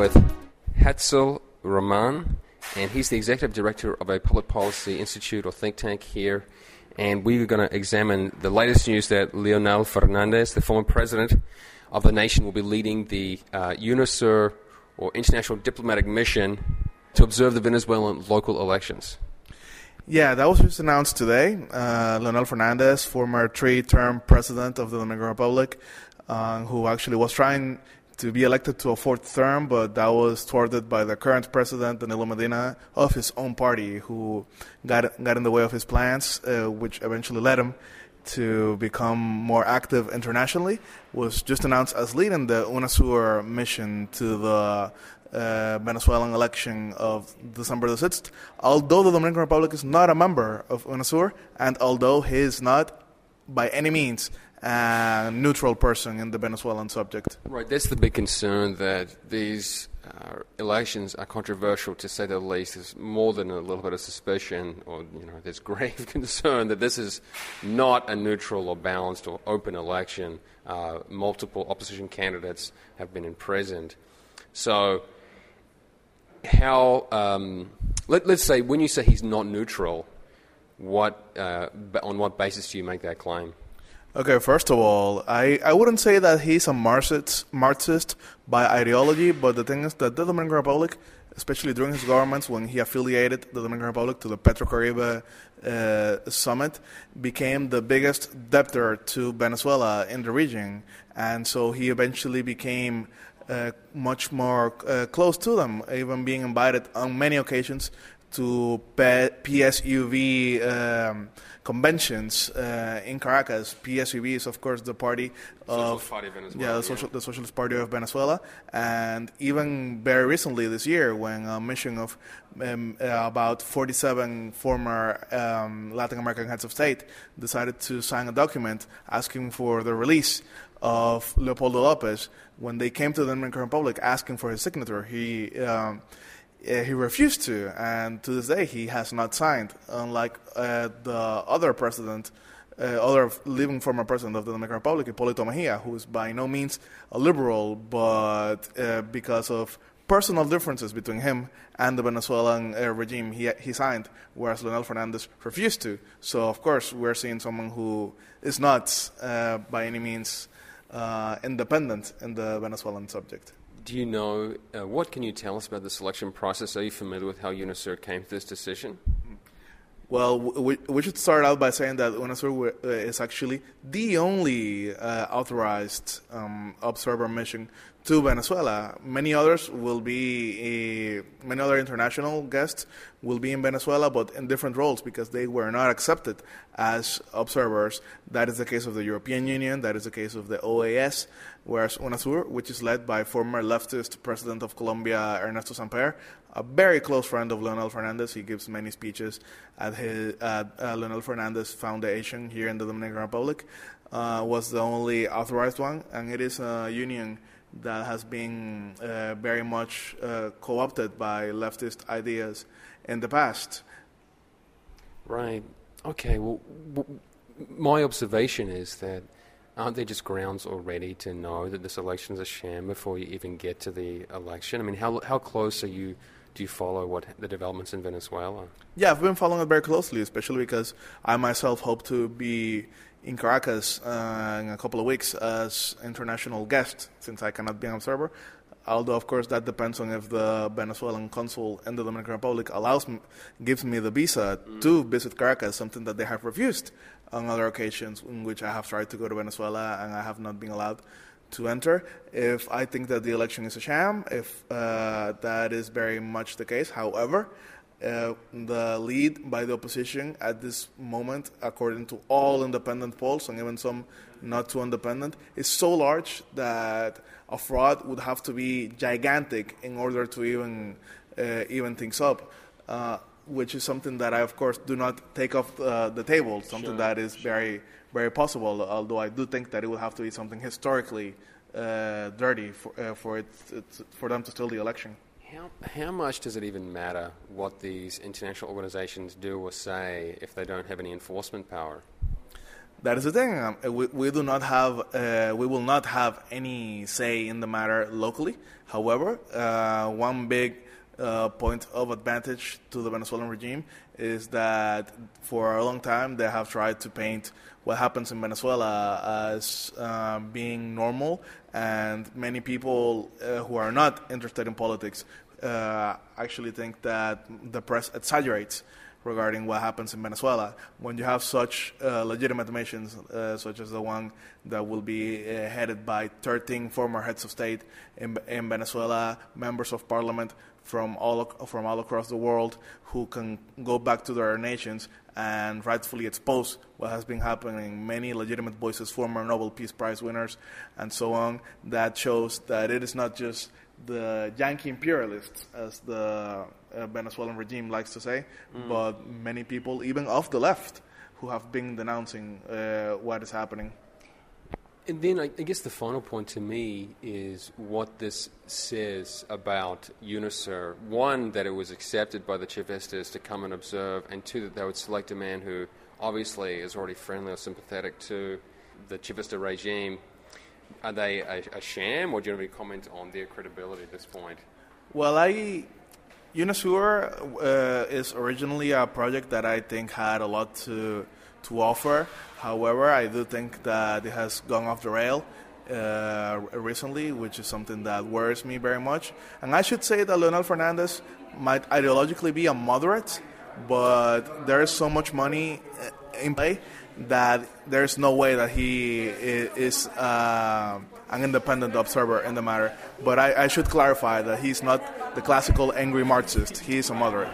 with Jatzel Román, and he's the executive director of a public policy institute or think tank here. And we're going to examine the latest news that Leonel Fernandez, the former president of the nation, will be leading the uh, or International Diplomatic Mission to observe the Venezuelan local elections. Yeah, that was just announced today. Uh, Leonel Fernandez, former three-term president of the Dominican Republic, uh, who actually was trying to be elected to a fourth term, but that was thwarted by the current president, Danilo Medina, of his own party, who got got in the way of his plans, uh, which eventually led him to become more active internationally. Was just announced as leading the UNASUR mission to the uh, Venezuelan election of December the 6th, although the Dominican Republic is not a member of UNASUR, and although he is not by any means a neutral person in the Venezuelan subject. Right, that's the big concern that these uh, elections are controversial to say the least. There's more than a little bit of suspicion, or you know, there's grave concern that this is not a neutral or balanced or open election. Uh, multiple opposition candidates have been imprisoned. So how, um, let, us say, when you say he's not neutral, what, uh, on what basis do you make that claim? Okay, first of all, I, I wouldn't say that he's a Marxist, Marxist by ideology, but the thing is that the Dominican Republic, especially during his governments when he affiliated the Dominican Republic to the Petrocaribe uh, summit, became the biggest debtor to Venezuela in the region. And so he eventually became uh, much more uh, close to them, even being invited on many occasions to PSUV um, conventions uh, in Caracas. PSUV is, of course, the party of party of yeah, the, Social, the Socialist Party of Venezuela, and even very recently this year, when a mission of um, uh, about 47 former um, Latin American heads of state decided to sign a document asking for the release of Leopoldo Lopez when they came to the Dominican Republic asking for his signature. He eh, he refused to, and to this day he has not signed. Unlike uh, the other president, uh, other living former president of the Dominican Republic, Hipólito Mejia, who is by no means a liberal, but uh, because of personal differences between him and the Venezuelan uh, regime, he, he signed, whereas Leonel Fernandez refused to. So, of course, we're seeing someone who is not uh, by any means uh, independent in the Venezuelan subject. Do you know uh, what can you tell us about the selection process? Are you familiar with how UNASUR came to this decision? Well, we, we should start out by saying that UNASUR uh, is actually the only uh, authorized um, observer mission to Venezuela. Many others will be, uh, many other international guests will be in Venezuela, but in different roles because they were not accepted as observers. That is the case of the European Union, that is the case of the OAS, whereas UNASUR, which is led by former leftist president of Colombia, Ernesto Samper, a very close friend of Leonel Fernandez. He gives many speeches at his at, uh, Leonel Fernandez Foundation here in the Dominican Republic. Uh, was the only authorized one, and it is a union that has been uh, very much uh, co-opted by leftist ideas in the past. Right. Okay. Well, w- my observation is that aren't there just grounds already to know that this election is a sham before you even get to the election? I mean, how how close are you? Do you follow what the developments in Venezuela? Yeah, I've been following it very closely, especially because I myself hope to be in Caracas uh, in a couple of weeks as international guest, since I cannot be an observer. Although, of course, that depends on if the Venezuelan consul in the Dominican Republic allows me, gives me the visa mm. to visit Caracas, something that they have refused on other occasions in which I have tried to go to Venezuela and I have not been allowed to enter. If I think that the election is a sham, if uh, that is very much the case, however, uh, the lead by the opposition at this moment, according to all independent polls and even some not too independent, is so large that a fraud would have to be gigantic in order to even uh, even things up. Uh, which is something that I, of course, do not take off uh, the table. Something sure, that is sure. very, very possible. Although I do think that it would have to be something historically uh, dirty for, uh, for it, for them to steal the election. How, how much does it even matter what these international organizations do or say if they don't have any enforcement power? that is the thing. Um, we, we do not have, uh, we will not have any say in the matter locally. However, uh, one big uh, point of advantage to the Venezuelan regime is that for a long time they have tried to paint what happens in Venezuela as uh, being normal, and many people uh, who are not interested in politics uh, actually think that the press exaggerates regarding what happens in Venezuela. When you have such uh, legitimate missions, uh, such as the one that will be uh, headed by 13 former heads of state in, in Venezuela, members of parliament from all, from all across the world who can go back to their nations and rightfully expose what has been happening. Many legitimate voices, former Nobel Peace Prize winners, and so on, that shows that it is not just the Yankee imperialists, as the uh, Venezuelan regime likes to say, mm. but many people, even of the left, who have been denouncing uh, what is happening. And then I, I, guess the final point to me is what this says about UNASUR. One, that it was accepted by the Chavistas to come and observe, and two, that they would select a man who obviously is already friendly or sympathetic to the Chavista regime are they a, a sham, or do you have any comment on their credibility at this point? Well, I UNASUR uh, is originally a project that I think had a lot to to offer. However, I do think that it has gone off the rail uh, recently, which is something that worries me very much. And I should say that Leonel Fernandez might ideologically be a moderate, but there is so much money in play that there's no way that he is uh, an independent observer in the matter. But I, I should clarify that he's not the classical angry Marxist. He is a moderate.